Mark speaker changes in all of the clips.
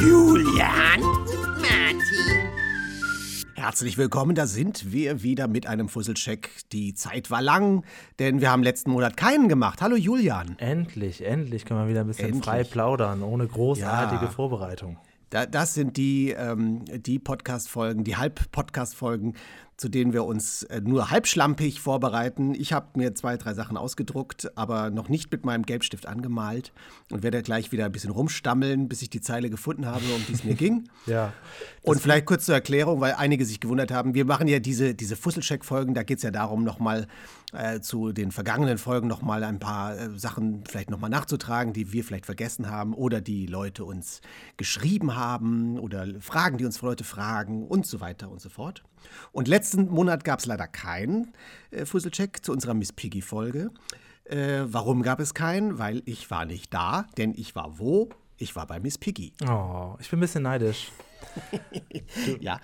Speaker 1: Julian, Martin. Herzlich willkommen, da sind wir wieder mit einem Fusselcheck. Die Zeit war lang, denn wir haben letzten Monat keinen gemacht. Hallo Julian.
Speaker 2: Endlich, endlich können wir wieder ein bisschen
Speaker 1: Endlich.
Speaker 2: frei plaudern, ohne großartige
Speaker 1: Ja.
Speaker 2: Vorbereitung.
Speaker 1: Da, das sind die, ähm, die Podcast-Folgen, die Halb-Podcast-Folgen, zu denen wir uns äh, nur halbschlampig vorbereiten. Ich habe mir zwei, drei Sachen ausgedruckt, aber noch nicht mit meinem Gelbstift angemalt und werde gleich wieder ein bisschen rumstammeln, bis ich die Zeile gefunden habe, um die es mir ging.
Speaker 2: Ja.
Speaker 1: Und vielleicht kurz zur Erklärung, weil einige sich gewundert haben. Wir machen ja diese, diese Fusselcheck-Folgen, da geht es ja darum, nochmal äh, zu den vergangenen Folgen nochmal ein paar äh, Sachen vielleicht nochmal nachzutragen, die wir vielleicht vergessen haben oder die Leute uns geschrieben haben oder Fragen, die uns Leute fragen und so weiter und so fort. Und letzten Monat gab es leider keinen äh, Fusselcheck zu unserer Miss Piggy-Folge. Äh, warum gab es keinen? Weil ich war nicht da, denn ich war wo? Ich war bei Miss Piggy.
Speaker 2: Oh, ich bin ein bisschen neidisch.
Speaker 1: Ja,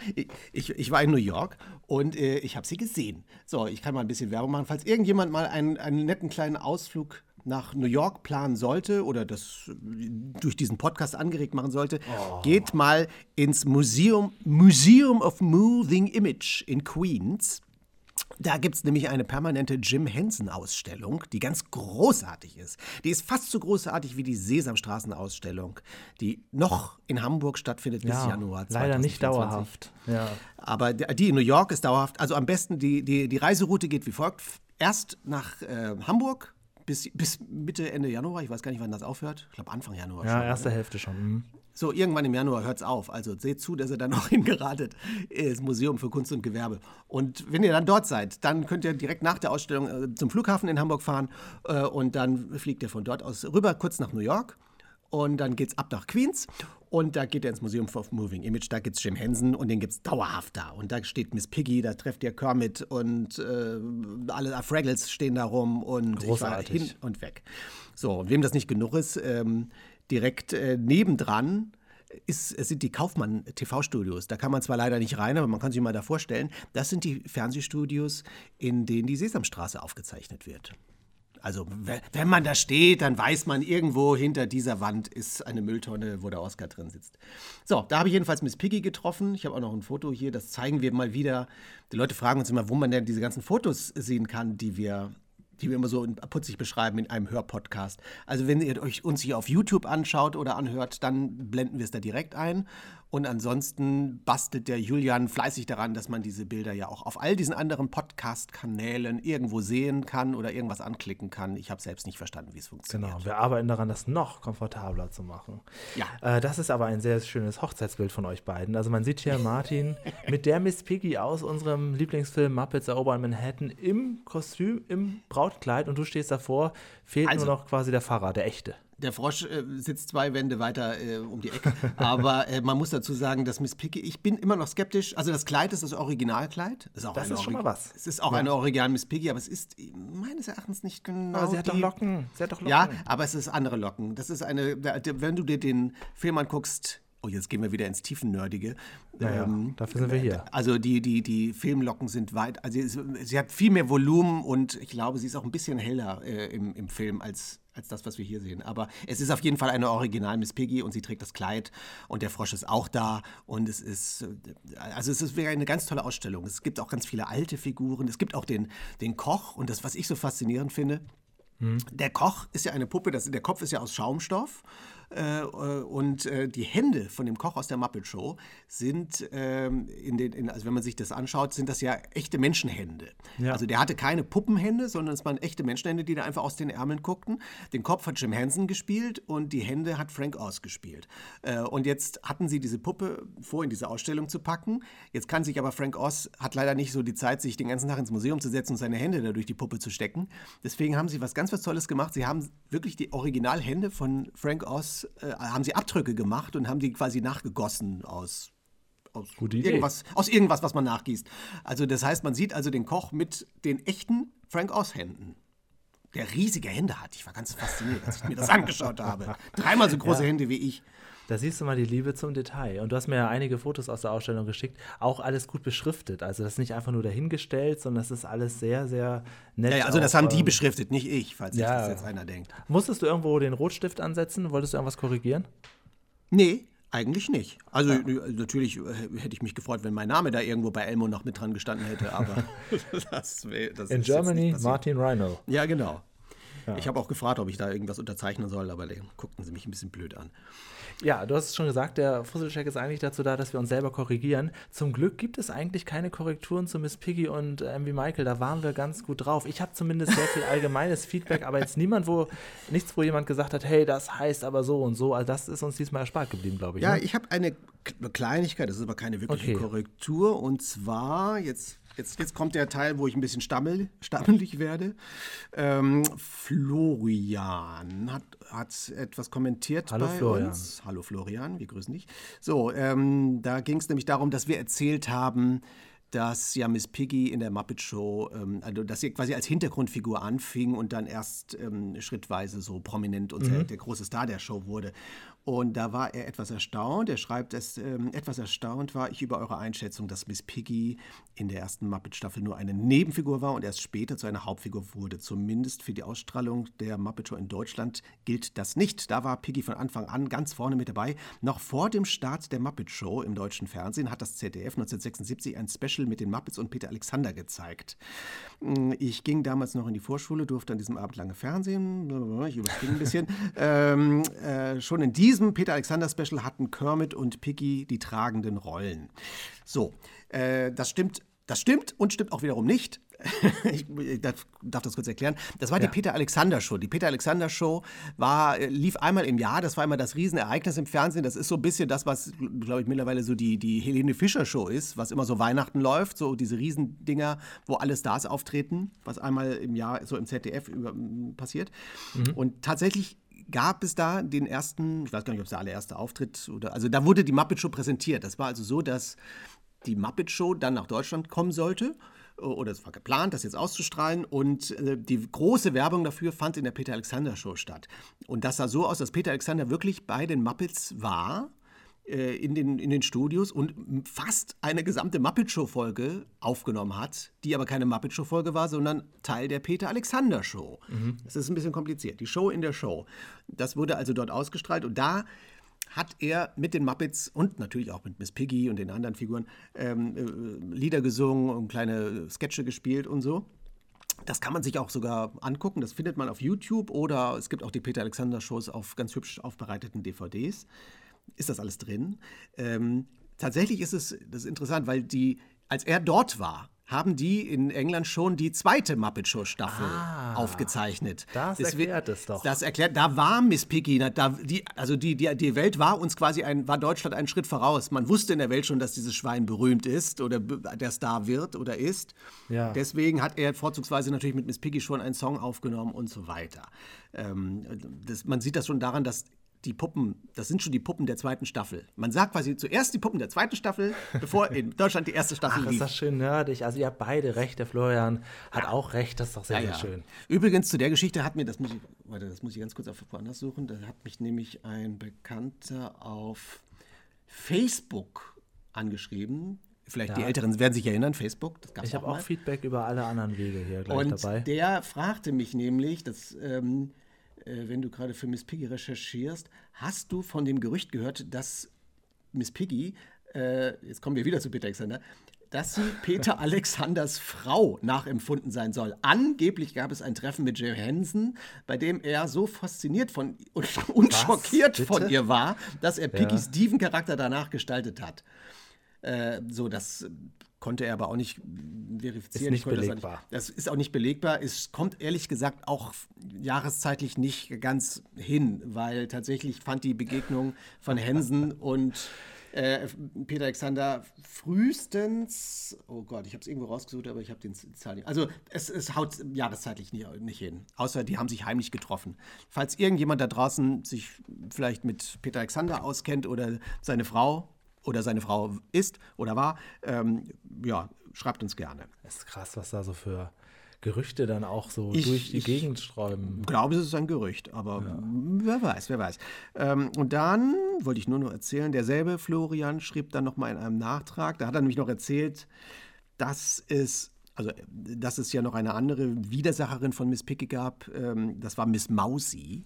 Speaker 1: ich, ich, war in New York und äh, ich habe sie gesehen. So, ich kann mal ein bisschen Werbung machen. Falls irgendjemand mal einen, einen netten kleinen Ausflug nach New York planen sollte oder das äh, durch diesen Podcast angeregt machen sollte, geht mal ins Museum, Museum of Moving Image in Queens. Da gibt es nämlich eine permanente Jim Henson-Ausstellung, die ganz großartig ist. Die ist fast so großartig wie die Sesamstraßen-Ausstellung, die noch in Hamburg stattfindet bis
Speaker 2: Ja,
Speaker 1: Januar 2024.
Speaker 2: leider nicht dauerhaft. Ja.
Speaker 1: Aber die die in New York ist dauerhaft. Also am besten, die, die, die Reiseroute geht wie folgt. Erst nach äh, Hamburg bis, bis Mitte, Ende Januar. Ich weiß gar nicht, wann das aufhört. Ich glaube Anfang Januar
Speaker 2: ja,
Speaker 1: schon.
Speaker 2: erste Hälfte schon. mhm.
Speaker 1: So, irgendwann im Januar hört es auf. Also seht zu, dass ihr dann auch hingeratet ins Museum für Kunst und Gewerbe. Und wenn ihr dann dort seid, dann könnt ihr direkt nach der Ausstellung äh, zum Flughafen in Hamburg fahren äh, und dann fliegt ihr von dort aus rüber kurz nach New York. Und dann geht's ab nach Queens und da geht ihr ins Museum of Moving Image. Da gibt's Jim Henson und den gibt's dauerhaft da. Und da steht Miss Piggy, da trefft ihr Kermit und äh, alle Fraggles stehen da rum und ich war
Speaker 2: Großartig.
Speaker 1: hin und weg. So, und wem das nicht genug ist, ähm, direkt äh, nebendran ist, es sind die Kaufmann TV-Studios. Da kann man zwar leider nicht rein, aber man kann sich mal da vorstellen, das sind die Fernsehstudios, in denen die Sesamstraße aufgezeichnet wird. Also, we- wenn man da steht, dann weiß man, irgendwo hinter dieser Wand ist eine Mülltonne, wo der Oscar drin sitzt. So, da habe ich jedenfalls Miss Piggy getroffen. Ich habe auch noch ein Foto hier, das zeigen wir mal wieder. Die Leute fragen uns immer, wo man denn diese ganzen Fotos sehen kann, die wir, die wir immer so putzig beschreiben in einem Hörpodcast. Also, wenn ihr euch uns hier auf YouTube anschaut oder anhört, dann blenden wir es da direkt ein. Und ansonsten bastelt der Julian fleißig daran, dass man diese Bilder ja auch auf all diesen anderen Podcast-Kanälen irgendwo sehen kann oder irgendwas anklicken kann. Ich habe selbst nicht verstanden, wie es funktioniert.
Speaker 2: Genau, wir arbeiten daran, das noch komfortabler zu machen.
Speaker 1: Ja.
Speaker 2: Äh, das ist aber ein sehr schönes Hochzeitsbild von euch beiden. Also man sieht hier Martin mit der Miss Piggy aus unserem Lieblingsfilm Muppets erobern Manhattan im Kostüm, im Brautkleid und du stehst davor, fehlt
Speaker 1: Also-
Speaker 2: nur noch quasi der Pfarrer, der echte.
Speaker 1: Der Frosch äh, sitzt zwei Wände weiter äh, um die Ecke. Aber äh, man muss dazu sagen, dass Miss Piggy, ich bin immer noch skeptisch. Also das Kleid ist das Originalkleid. Ist auch
Speaker 2: Das ist schon mal was.
Speaker 1: Es ist auch eine Original Miss Piggy, aber es ist meines Erachtens nicht genau.
Speaker 2: Aber sie hat doch Locken. Sie hat doch Locken.
Speaker 1: Ja, aber es ist andere Locken. Das ist eine, wenn du dir den Film anguckst, oh, jetzt gehen wir wieder ins Tiefennördige.
Speaker 2: Ja, ja, dafür sind wir hier.
Speaker 1: Also die, die, die Filmlocken sind weit, also sie, sie hat viel mehr Volumen und ich glaube, sie ist auch ein bisschen heller äh, im, im Film als, als das, was wir hier sehen. Aber es ist auf jeden Fall eine Original Miss Piggy und sie trägt das Kleid und der Frosch ist auch da und es ist, äh, also es ist wäre eine ganz tolle Ausstellung. Es gibt auch ganz viele alte Figuren. Es gibt auch den, den Koch und das, was ich so faszinierend finde, der Koch ist ja eine Puppe, das, der Kopf ist ja aus Schaumstoff. Äh, und äh, die Hände von dem Koch aus der Muppet Show sind, ähm, in den, in, also wenn man sich das anschaut, sind das ja echte Menschenhände.
Speaker 2: Ja.
Speaker 1: Also der hatte keine Puppenhände, sondern es waren echte Menschenhände, die da einfach aus den Ärmeln guckten. Den Kopf hat Jim Henson gespielt und die Hände hat Frank Oz gespielt. Äh, und jetzt hatten sie diese Puppe vor, in diese Ausstellung zu packen. Jetzt kann sich aber Frank Oz, hat leider nicht so die Zeit, sich den ganzen Tag ins Museum zu setzen und seine Hände da durch die Puppe zu stecken. Deswegen haben sie was ganz was Tolles gemacht. Sie haben wirklich die Originalhände von Frank Oz, äh, haben sie Abdrücke gemacht und haben die quasi nachgegossen aus aus irgendwas, aus irgendwas, was man nachgießt. Also das heißt, man sieht also den Koch mit den echten Frank Oz Händen. Der riesige Hände hat. Ich war ganz fasziniert, als ich mir das angeschaut habe. Dreimal so große Hände wie ich.
Speaker 2: Da siehst du mal die Liebe zum Detail. Und du hast mir ja einige Fotos aus der Ausstellung geschickt, auch alles gut beschriftet. Also das ist nicht einfach nur dahingestellt, sondern das ist alles sehr, sehr nett.
Speaker 1: Ja, also das
Speaker 2: auch,
Speaker 1: haben die
Speaker 2: ähm,
Speaker 1: beschriftet, nicht ich, falls sich
Speaker 2: ja.
Speaker 1: das jetzt einer denkt.
Speaker 2: Musstest du irgendwo den Rotstift ansetzen? Wolltest du irgendwas korrigieren?
Speaker 1: Nee, Eigentlich nicht. Also ja. natürlich äh, hätte ich mich gefreut, wenn mein Name da irgendwo bei Elmo noch mit dran gestanden hätte, aber
Speaker 2: das, das In Germany, Martin Rhino.
Speaker 1: Ja, genau. Ja. Ich habe auch gefragt, ob ich da irgendwas unterzeichnen soll, aber dann guckten sie mich ein bisschen blöd an.
Speaker 2: Ja, du hast es schon gesagt, der Fusselcheck ist eigentlich dazu da, dass wir uns selber korrigieren. Zum Glück gibt es eigentlich keine Korrekturen zu Miss Piggy und äh, MV Michael. Da waren wir ganz gut drauf. Ich habe zumindest sehr viel allgemeines Feedback, aber jetzt niemand, wo nichts, wo jemand gesagt hat, hey, das heißt aber so und so. Also das ist uns diesmal erspart geblieben, glaube ich.
Speaker 1: Ja,
Speaker 2: ne?
Speaker 1: ich habe eine Kleinigkeit, das ist aber keine wirkliche okay. Korrektur. Und zwar, jetzt Jetzt, jetzt kommt der Teil, wo ich ein bisschen stammel, stammelig werde. Ähm, Florian hat, hat etwas kommentiert
Speaker 2: Hallo
Speaker 1: bei
Speaker 2: Florian.
Speaker 1: uns. Hallo Florian, wir grüßen dich. So, ähm, da ging es nämlich darum, dass wir erzählt haben, dass ja Miss Piggy in der Muppet Show, ähm, also dass sie quasi als Hintergrundfigur anfing und dann erst ähm, schrittweise so prominent und mhm. der große Star der Show wurde. Und da war er etwas erstaunt. Er schreibt, dass ähm, etwas erstaunt war ich über eure Einschätzung, dass Miss Piggy in der ersten Muppet-Staffel nur eine Nebenfigur war und erst später zu einer Hauptfigur wurde. Zumindest für die Ausstrahlung der Muppet Show in Deutschland gilt das nicht. Da war Piggy von Anfang an ganz vorne mit dabei. Noch vor dem Start der Muppet Show im deutschen Fernsehen hat das ZDF 1976 ein Special mit den Muppets und Peter Alexander gezeigt. Hm, ich ging damals noch in die Vorschule, durfte an diesem Abend lange Fernsehen. Ich überspringe ein bisschen. ähm, äh, schon in diesem diesem Peter Alexander Special hatten Kermit und Piggy die tragenden Rollen. So, äh, das stimmt. Das stimmt und stimmt auch wiederum nicht. ich, darf das kurz erklären. Das war die ja. Peter Alexander Show. Die Peter Alexander Show war, lief einmal im Jahr. Das war immer das Riesenereignis im Fernsehen. Das ist so ein bisschen das, was, glaube ich, mittlerweile so die, die Helene Fischer Show ist, was immer so Weihnachten läuft. So diese Riesendinger, wo alle Stars auftreten, was einmal im Jahr so im ZDF über, passiert. Mhm. Und tatsächlich gab es da den ersten, ich weiß gar nicht, ob es der allererste Auftritt oder, also da wurde die Muppet Show präsentiert. Das war also so, dass die Muppet Show dann nach Deutschland kommen sollte oder es war geplant, das jetzt auszustrahlen und äh, die große Werbung dafür fand in der Peter Alexander Show statt. Und das sah so aus, dass Peter Alexander wirklich bei den Muppets war äh, in, den, in den Studios und fast eine gesamte Muppet Show-Folge aufgenommen hat, die aber keine Muppet Show-Folge war, sondern Teil der Peter Alexander Show. Mhm. Das ist ein bisschen kompliziert. Die Show in der Show. Das wurde also dort ausgestrahlt und da hat er mit den Muppets und natürlich auch mit Miss Piggy und den anderen Figuren ähm, äh, Lieder gesungen und kleine Sketche gespielt und so. Das kann man sich auch sogar angucken. Das findet man auf YouTube oder es gibt auch die Peter Alexander Shows auf ganz hübsch aufbereiteten DVDs ist das alles drin. Ähm, tatsächlich ist es das ist interessant, weil die, als er dort war, haben die in England schon die zweite Muppet Show Staffel ah, aufgezeichnet.
Speaker 2: Das erklärt es doch.
Speaker 1: Das erklärt, da war Miss Piggy, da, die, also die, die, die Welt war uns quasi ein, war Deutschland einen Schritt voraus. Man wusste in der Welt schon, dass dieses Schwein berühmt ist oder der Star wird oder ist. Ja. Deswegen hat er vorzugsweise natürlich mit Miss Piggy schon einen Song aufgenommen und so weiter. Ähm, das, man sieht das schon daran, dass die Puppen, das sind schon die Puppen der zweiten Staffel. Man sagt quasi zuerst die Puppen der zweiten Staffel, bevor in Deutschland die erste Staffel
Speaker 2: Ach,
Speaker 1: lief.
Speaker 2: ist das schön nerdig. Also ihr habt beide recht, der Florian hat ja. auch recht, das ist doch sehr, ja, sehr schön.
Speaker 1: Übrigens, zu der Geschichte hat mir, das muss ich, warte, das muss ich ganz kurz auf woanders suchen, da hat mich nämlich ein Bekannter auf Facebook angeschrieben, Vielleicht ja. die Älteren werden sich erinnern, Facebook.
Speaker 2: ich habe auch Feedback über alle anderen Wege hier gleich
Speaker 1: und
Speaker 2: dabei.
Speaker 1: Der fragte mich nämlich, dass ähm, äh, wenn du gerade für Miss Piggy recherchierst, hast du von dem Gerücht gehört, dass Miss Piggy, äh, jetzt kommen wir wieder zu Peter Alexander, dass sie Peter Alexanders Frau nachempfunden sein soll. Angeblich gab es ein Treffen mit Jay Hansen, bei dem er so fasziniert von und, und schockiert von ihr war, dass er Piggys ja. Steven-Charakter danach gestaltet hat. Äh, so, das konnte er aber auch nicht verifizieren.
Speaker 2: Ist nicht belegbar.
Speaker 1: Das, das, ist auch nicht belegbar. Es kommt ehrlich gesagt auch jahreszeitlich nicht ganz hin, weil tatsächlich fand die Begegnung von Hensen und äh, Peter Alexander frühestens, oh Gott, ich habe es irgendwo rausgesucht, aber ich habe den Zahl nicht. Also es, es haut jahreszeitlich nicht, nicht hin. Außer die haben sich heimlich getroffen. Falls irgendjemand da draußen sich vielleicht mit Peter Alexander auskennt oder seine Frau, oder seine Frau ist oder war, ähm, ja, schreibt uns gerne.
Speaker 2: Es ist krass, was da so für Gerüchte dann auch so ich, durch die Gegend sträuben.
Speaker 1: Ich glaube, es ist ein Gerücht, aber ja. wer weiß, wer weiß. Ähm, und dann wollte ich nur noch erzählen, derselbe Florian schrieb dann nochmal in einem Nachtrag, da hat er nämlich noch erzählt, dass es also dass es ja noch eine andere Widersacherin von Miss Piggy gab, ähm, das war Miss Mausi.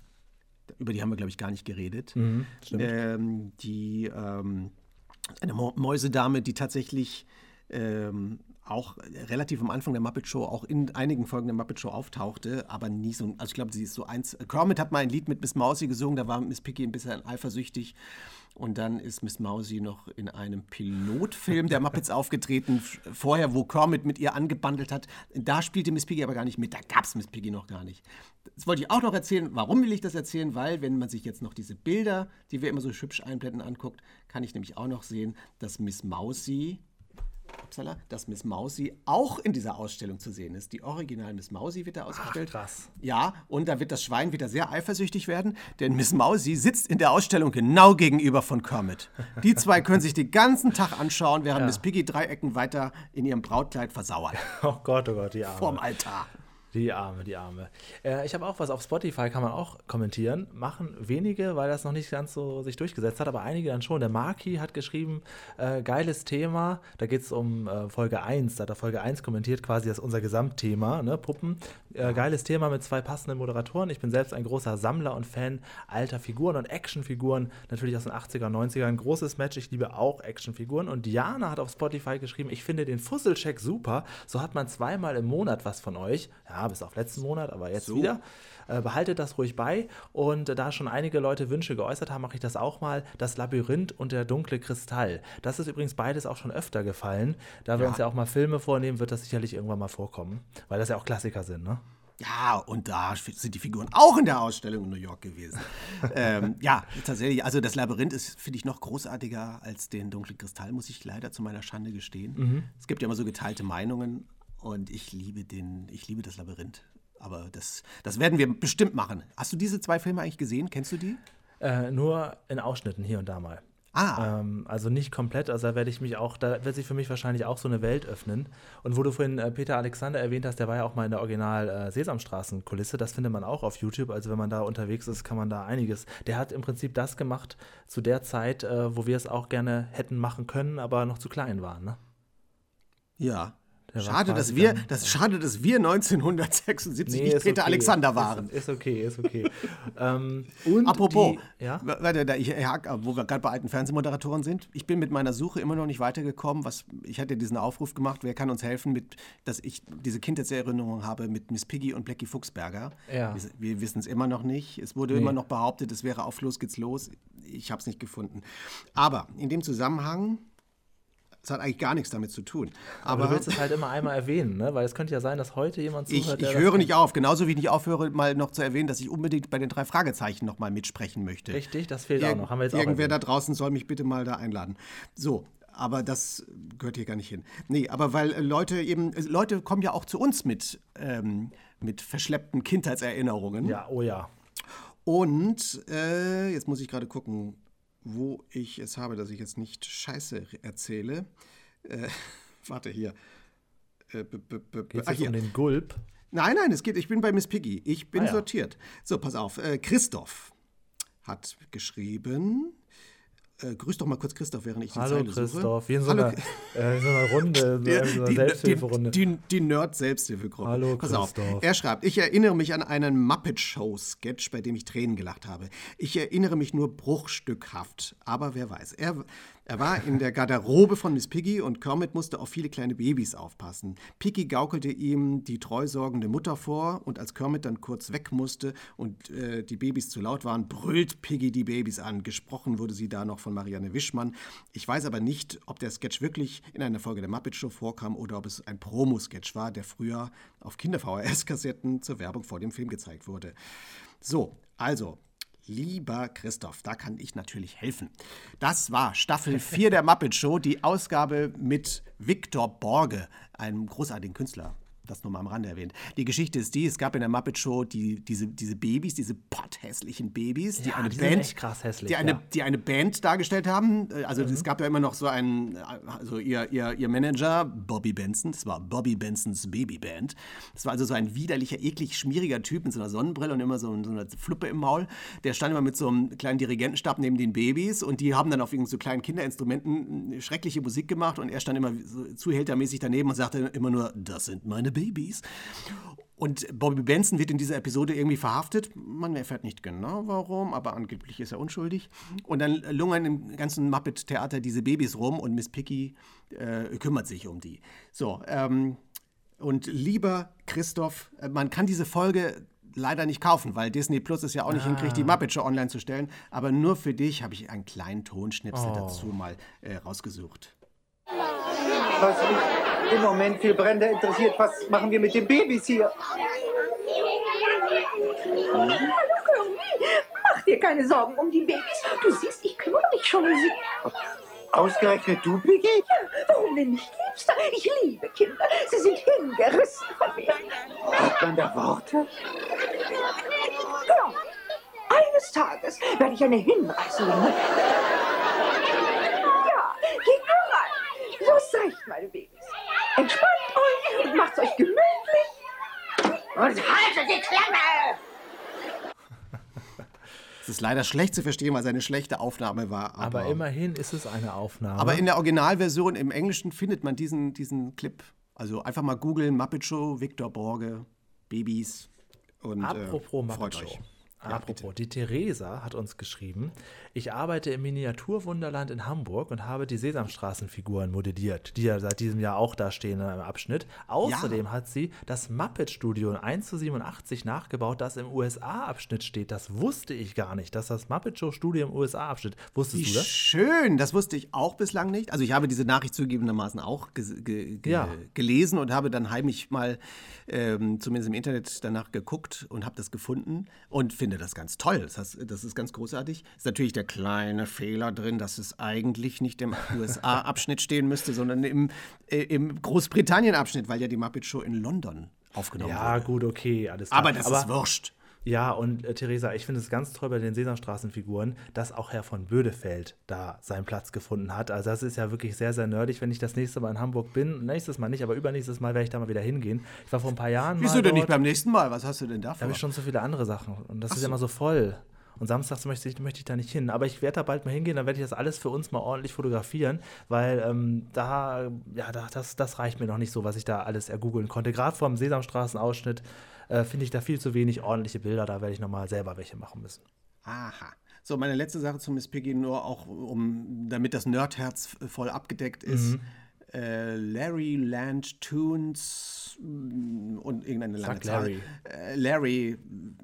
Speaker 1: über die haben wir, glaube ich, gar nicht geredet.
Speaker 2: Mhm,
Speaker 1: ähm, die ähm, eine Mäusedame, die tatsächlich ähm, auch relativ am Anfang der Muppet Show, auch in einigen Folgen der Muppet Show auftauchte, aber nie so, also ich glaube, sie ist so eins. Kermit hat mal ein Lied mit Miss Mausi gesungen, da war Miss Piggy ein bisschen eifersüchtig. Und dann ist Miss Mausi noch in einem Pilotfilm der Muppets aufgetreten, vorher, wo Kermit mit ihr angebandelt hat. Da spielte Miss Piggy aber gar nicht mit, da gab es Miss Piggy noch gar nicht. Das wollte ich auch noch erzählen. Warum will ich das erzählen? Weil, wenn man sich jetzt noch diese Bilder, die wir immer so hübsch einblenden, anguckt, kann ich nämlich auch noch sehen, dass Miss Mausi upsala, dass Miss Mausi auch in dieser Ausstellung zu sehen ist. Die Original Miss Mausi wird da ausgestellt.
Speaker 2: Ach, krass.
Speaker 1: Ja, und da wird das Schwein wieder sehr eifersüchtig werden, denn Miss Mausi sitzt in der Ausstellung genau gegenüber von Kermit. Die zwei können sich den ganzen Tag anschauen, während
Speaker 2: Ja.
Speaker 1: Miss Piggy Dreiecken weiter in ihrem Brautkleid versauert.
Speaker 2: Oh Gott, oh Gott, Arme.
Speaker 1: Vorm Altar.
Speaker 2: Die Arme, die Arme. Äh, ich habe auch was auf Spotify, kann man auch kommentieren. Machen wenige, weil das noch nicht ganz so sich durchgesetzt hat, aber einige dann schon. Der Marki hat geschrieben, äh, geiles Thema. Da geht es um äh, Folge 1. Da hat er Folge 1 kommentiert, quasi das ist unser Gesamtthema, ne? Puppen. Äh, geiles Thema mit zwei passenden Moderatoren. Ich bin selbst ein großer Sammler und Fan alter Figuren und Actionfiguren. Natürlich aus den 80er und 90er. Ein großes Match. Ich liebe auch Actionfiguren. Und Diana hat auf Spotify geschrieben, ich finde den Fusselcheck super. So hat man zweimal im Monat was von euch. Ja, bis auf letzten Monat, aber jetzt
Speaker 1: So.
Speaker 2: wieder. Äh, behaltet das ruhig bei. Und äh, da schon einige Leute Wünsche geäußert haben, mache ich das auch mal. Das Labyrinth und der dunkle Kristall. Das ist übrigens beides auch schon öfter gefallen. Da wir
Speaker 1: Ja.
Speaker 2: uns ja auch mal Filme vornehmen, wird das sicherlich irgendwann mal vorkommen. Weil das ja auch Klassiker sind, ne?
Speaker 1: Ja, und da sind die Figuren auch in der Ausstellung in New York gewesen. ähm, ja, tatsächlich. Also das Labyrinth ist, finde ich, noch großartiger als den dunklen Kristall, muss ich leider zu meiner Schande gestehen. Es gibt ja immer so geteilte Meinungen und ich liebe den, ich liebe das Labyrinth. Aber das, das werden wir bestimmt machen. Hast du diese zwei Filme eigentlich gesehen? Kennst du die?
Speaker 2: Äh, nur in Ausschnitten hier und da mal.
Speaker 1: Ah,
Speaker 2: Ähm, also nicht komplett, also da werde ich mich auch, da wird sich für mich wahrscheinlich auch so eine Welt öffnen. Und wo du vorhin äh, Peter Alexander erwähnt hast, der war ja auch mal in der Original äh, Sesamstraßen-Kulisse, das findet man auch auf YouTube. Also wenn man da unterwegs ist, kann man da einiges. Der hat im Prinzip das gemacht zu der Zeit, äh, wo wir es auch gerne hätten machen können, aber noch zu klein waren. Ne?
Speaker 1: ja.
Speaker 2: Der war
Speaker 1: Schade, dass wir,
Speaker 2: dann-
Speaker 1: das, schade, dass wir 1976 nicht
Speaker 2: ist
Speaker 1: Peter
Speaker 2: okay.
Speaker 1: Alexander waren.
Speaker 2: Ist, ist okay, ist okay. ähm, und
Speaker 1: Apropos,
Speaker 2: die, ja?
Speaker 1: warte, da ich, wo wir gerade bei alten Fernsehmoderatoren sind, ich bin mit meiner Suche immer noch nicht weitergekommen. Was, ich hatte diesen Aufruf gemacht, wer kann uns helfen, mit, dass ich diese Kindheitserinnerung habe mit Miss Piggy und Blackie Fuchsberger.
Speaker 2: Ja.
Speaker 1: Wir, wir wissen es immer noch nicht. Es wurde immer noch behauptet, es wäre auf Los geht's los. Ich habe es nicht gefunden. Aber in dem Zusammenhang, es hat eigentlich gar nichts damit zu tun.
Speaker 2: Aber
Speaker 1: Aber,
Speaker 2: du willst es halt immer einmal erwähnen, ne? weil es könnte ja sein, dass heute jemand
Speaker 1: ich,
Speaker 2: zuhört,
Speaker 1: ich
Speaker 2: das
Speaker 1: höre nicht auf, genauso wie ich nicht aufhöre, mal noch zu erwähnen, dass ich unbedingt bei den drei Fragezeichen noch mal mitsprechen möchte.
Speaker 2: Richtig, das fehlt auch noch. Haben wir jetzt
Speaker 1: Irgendwer da draußen soll mich bitte mal da einladen. So, aber das gehört hier gar nicht hin. Nee, aber weil äh, Leute eben, äh, Leute kommen ja auch zu uns mit, ähm, mit verschleppten Kindheitserinnerungen.
Speaker 2: Ja, oh ja.
Speaker 1: Und äh, jetzt muss ich gerade gucken, wo ich es habe, dass ich jetzt nicht Scheiße erzähle. Äh, warte hier. Äh, b- b- b-
Speaker 2: Geht es
Speaker 1: ah, hier.
Speaker 2: um den Gulp?
Speaker 1: Nein, nein, es geht, ich bin bei Miss Piggy. Ich bin
Speaker 2: Ah, ja.
Speaker 1: sortiert. So, pass auf. Äh, Christoph hat geschrieben. Äh, grüß doch mal kurz Christoph, während ich die
Speaker 2: Hallo
Speaker 1: Zeile suche.
Speaker 2: Christoph, wie in so
Speaker 1: Hallo,
Speaker 2: einer, äh, in so einer Runde, so
Speaker 1: die,
Speaker 2: in so einer
Speaker 1: die,
Speaker 2: Selbsthilferunde.
Speaker 1: die, die, die Nerd-Selbsthilfegruppe.
Speaker 2: Hallo,
Speaker 1: Pass auf.
Speaker 2: Christoph.
Speaker 1: Er schreibt, ich erinnere mich an einen Muppet-Show-Sketch, bei dem ich Tränen gelacht habe. Ich erinnere mich nur bruchstückhaft, aber wer weiß. Er, er war in der Garderobe von Miss Piggy und Kermit musste auf viele kleine Babys aufpassen. Piggy gaukelte ihm die treusorgende Mutter vor und als Kermit dann kurz weg musste und äh, die Babys zu laut waren, brüllt Piggy die Babys an. Gesprochen wurde sie da noch von Marianne Wischmann. Ich weiß aber nicht, ob der Sketch wirklich in einer Folge der Muppet Show vorkam oder ob es ein Promo-Sketch war, der früher auf Kinder-VHS-Kassetten zur Werbung vor dem Film gezeigt wurde. So, also, lieber Christoph, da kann ich natürlich helfen. Das war Staffel 4 der Muppet Show, die Ausgabe mit Viktor Borge, einem großartigen Künstler. Das nur mal am Rande erwähnt. Die Geschichte ist die, es gab in der Muppet Show die, diese, diese Babys, diese potthässlichen Babys, die
Speaker 2: Ja,
Speaker 1: eine
Speaker 2: die sind
Speaker 1: Band,
Speaker 2: echt krass hässlich,
Speaker 1: die eine,
Speaker 2: ja.
Speaker 1: die eine Band dargestellt haben. Also
Speaker 2: Mhm.
Speaker 1: es gab ja immer noch so einen, also ihr, ihr, ihr Manager, Bobby Benson, das war Bobby Bensons Babyband. Das war also so ein widerlicher, eklig schmieriger Typ mit so einer Sonnenbrille und immer so, so einer Fluppe im Maul. Der stand immer mit so einem kleinen Dirigentenstab neben den Babys und die haben dann auf irgend so kleinen Kinderinstrumenten schreckliche Musik gemacht und er stand immer so zuhältermäßig daneben und sagte immer nur, das sind meine Babys. Und Bobby Benson wird in dieser Episode irgendwie verhaftet. Man erfährt nicht genau warum, aber angeblich ist er unschuldig. Und dann lungern im ganzen Muppet-Theater diese Babys rum und Miss Piggy äh, kümmert sich um die. So, ähm, und lieber Christoph, äh, man kann diese Folge leider nicht kaufen, weil Disney Plus es ja auch nicht ah. hinkriegt, die Muppet Show online zu stellen. Aber nur für dich habe ich einen kleinen Tonschnipsel oh. dazu mal äh, rausgesucht.
Speaker 3: Was mich im Moment viel brennender interessiert, was machen wir mit den Babys hier?
Speaker 4: Mach dir keine Sorgen um die Babys. Du siehst, ich kümmere mich schon um sie.
Speaker 3: Ausgerechnet du, Piggy?
Speaker 4: Ja, warum denn nicht, Liebster? Ich liebe Kinder. Sie sind hingerissen von mir.
Speaker 3: Hat man da Worte?
Speaker 4: Ja. Eines Tages werde ich eine hinreißende Mutter. Ja, geht nur rein. So seid meine Babys. Entspannt euch und macht euch gemütlich.
Speaker 3: Und haltet die Klappe!
Speaker 1: Es ist leider schlecht zu verstehen, weil es eine schlechte Aufnahme war.
Speaker 2: Aber, aber, immerhin ist es eine Aufnahme.
Speaker 1: Aber in der Originalversion im Englischen findet man diesen, diesen Clip. Also einfach mal googeln, Muppet Show, Victor Borge, Babys und
Speaker 2: Apropos äh, Muppet Show. Ja, Apropos, bitte. die Theresa hat uns geschrieben, ich arbeite im Miniaturwunderland in Hamburg und habe die Sesamstraßenfiguren modelliert, die ja seit diesem Jahr auch da stehen in einem Abschnitt. Außerdem ja. hat sie das Muppet Studio 1 zu 87 nachgebaut, das im USA-Abschnitt steht. Das wusste ich gar nicht, dass das Muppet Show Studio im USA-Abschnitt. Wusstest Wie du das?
Speaker 1: Schön, das wusste ich auch bislang nicht. Also ich habe diese Nachricht zugegebenermaßen auch ge ge ge ja. gelesen und habe dann heimlich mal ähm, zumindest im Internet danach geguckt und habe das gefunden und finde das ganz toll. Das, heißt, das ist ganz großartig. Ist natürlich der kleine Fehler drin, dass es eigentlich nicht im USA-Abschnitt stehen müsste, sondern im, äh, im Großbritannien-Abschnitt, weil ja die Muppet Show in London aufgenommen
Speaker 2: ja, wurde. Ja, gut, okay,
Speaker 1: alles klar. Aber das Aber ist wurscht.
Speaker 2: Ja, und äh, Theresa, ich finde es ganz toll bei den Sesamstraßenfiguren, dass auch Herr von Bödefeld da seinen Platz gefunden hat. Also das ist ja wirklich sehr, sehr nerdig, wenn ich das nächste Mal in Hamburg bin. Nächstes Mal nicht, aber übernächstes Mal werde ich da mal wieder hingehen. Ich war vor ein paar Jahren
Speaker 1: Wieso denn dort. nicht beim nächsten Mal? Was hast du denn da vor?
Speaker 2: Da habe ich schon so viele andere Sachen und das Ach ist so. immer so voll. Und samstags möchte ich, möchte ich da nicht hin. Aber ich werde da bald mal hingehen, dann werde ich das alles für uns mal ordentlich fotografieren, weil ähm, da, ja, da, das, das reicht mir noch nicht so, was ich da alles ergoogeln konnte. Gerade vom Sesamstraßenausschnitt äh, finde ich da viel zu wenig ordentliche Bilder. Da werde ich nochmal selber welche machen müssen.
Speaker 1: Aha. So, meine letzte Sache zu Miss Piggy, nur auch, um, damit das Nerdherz voll abgedeckt ist. Mhm Larry Land Tunes mm, und irgendeine lange Sag Zahl. Larry. Äh, Larry,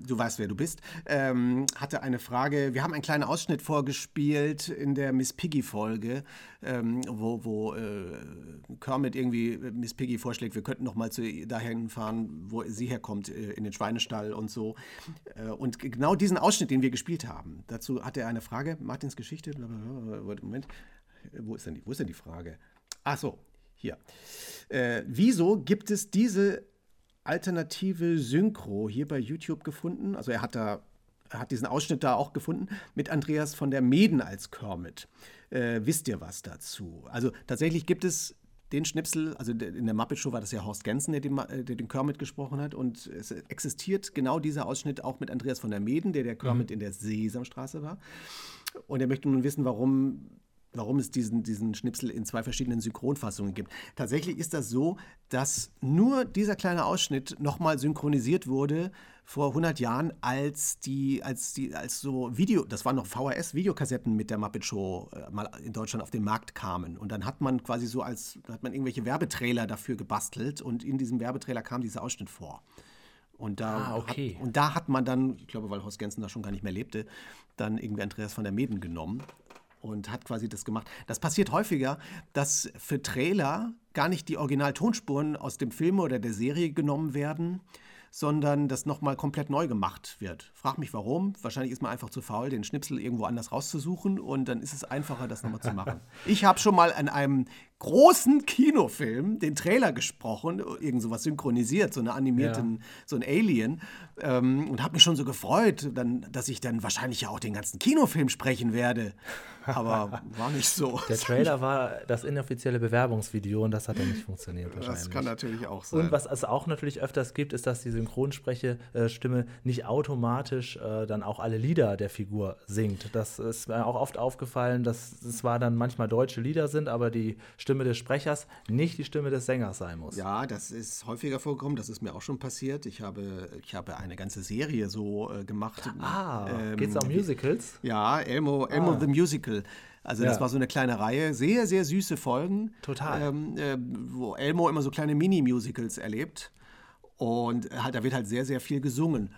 Speaker 1: du weißt, wer du bist, ähm, hatte eine Frage. Wir haben einen kleinen Ausschnitt vorgespielt in der Miss Piggy-Folge, ähm, wo, wo äh, Kermit irgendwie Miss Piggy vorschlägt, wir könnten noch mal zu dahin fahren, wo sie herkommt, äh, in den Schweinestall und so. Äh, und genau diesen Ausschnitt, den wir gespielt haben, dazu hat er eine Frage. Martins Geschichte, Moment. Wo ist denn die, wo ist denn die Frage? Ach so, hier. Äh, wieso gibt es diese alternative Synchro hier bei YouTube gefunden? Also er hat da er hat diesen Ausschnitt da auch gefunden mit Andreas von der Meden als Kermit. Äh, wisst ihr was dazu? Also tatsächlich gibt es den Schnipsel, also in der Muppet Show war das ja Horst Gensen, der den, der den Kermit gesprochen hat. Und es existiert genau dieser Ausschnitt auch mit Andreas von der Meden, der der Kermit mhm. in der Sesamstraße war. Und er möchte nun wissen, warum warum es diesen, diesen Schnipsel in zwei verschiedenen Synchronfassungen gibt. Tatsächlich ist das so, dass nur dieser kleine Ausschnitt nochmal synchronisiert wurde vor 100 Jahren, als die, als die, als so Video, das waren noch VHS-Videokassetten mit der Muppet Show äh, mal in Deutschland auf den Markt kamen. Und dann hat man quasi so als, hat man irgendwelche Werbetrailer dafür gebastelt und in diesem Werbetrailer kam dieser Ausschnitt vor. Und da, ah, okay. hat, und da hat man dann, ich glaube, weil Horst Gensen da schon gar nicht mehr lebte, dann irgendwie Andreas von der Meden genommen und hat quasi das gemacht. Das passiert häufiger, dass für Trailer gar nicht die Originaltonspuren aus dem Film oder der Serie genommen werden, sondern das nochmal komplett neu gemacht wird. Frag mich warum. Wahrscheinlich ist man einfach zu faul, den Schnipsel irgendwo anders rauszusuchen und dann ist es einfacher, das nochmal zu machen. Ich habe schon mal an einem großen Kinofilm den Trailer gesprochen, irgend sowas synchronisiert, so eine animierten, ja. so ein Alien ähm, und habe mich schon so gefreut, dann, dass ich dann wahrscheinlich ja auch den ganzen Kinofilm sprechen werde. Aber war nicht so.
Speaker 2: Der Trailer war das inoffizielle Bewerbungsvideo und das hat dann nicht funktioniert
Speaker 1: wahrscheinlich. Das kann natürlich auch sein.
Speaker 2: Und was es auch natürlich öfters gibt, ist, dass die Synchronsprechestimme nicht automatisch äh, dann auch alle Lieder der Figur singt. Das ist mir auch oft aufgefallen, dass es zwar dann manchmal deutsche Lieder sind, aber die Stimme des Sprechers nicht die Stimme des Sängers sein muss.
Speaker 1: Ja, das ist häufiger vorgekommen, das ist mir auch schon passiert. Ich habe, ich habe eine ganze Serie so äh, gemacht.
Speaker 2: Ah,
Speaker 1: Ähm,
Speaker 2: geht's um Musicals?
Speaker 1: Ja, Elmo, Elmo
Speaker 2: Ah.
Speaker 1: the Musical. Also das
Speaker 2: Ja.
Speaker 1: war so eine kleine Reihe, sehr, sehr süße Folgen.
Speaker 2: Total.
Speaker 1: Ähm, äh, wo Elmo immer so kleine Mini-Musicals erlebt. Und halt, da wird halt sehr, sehr viel gesungen.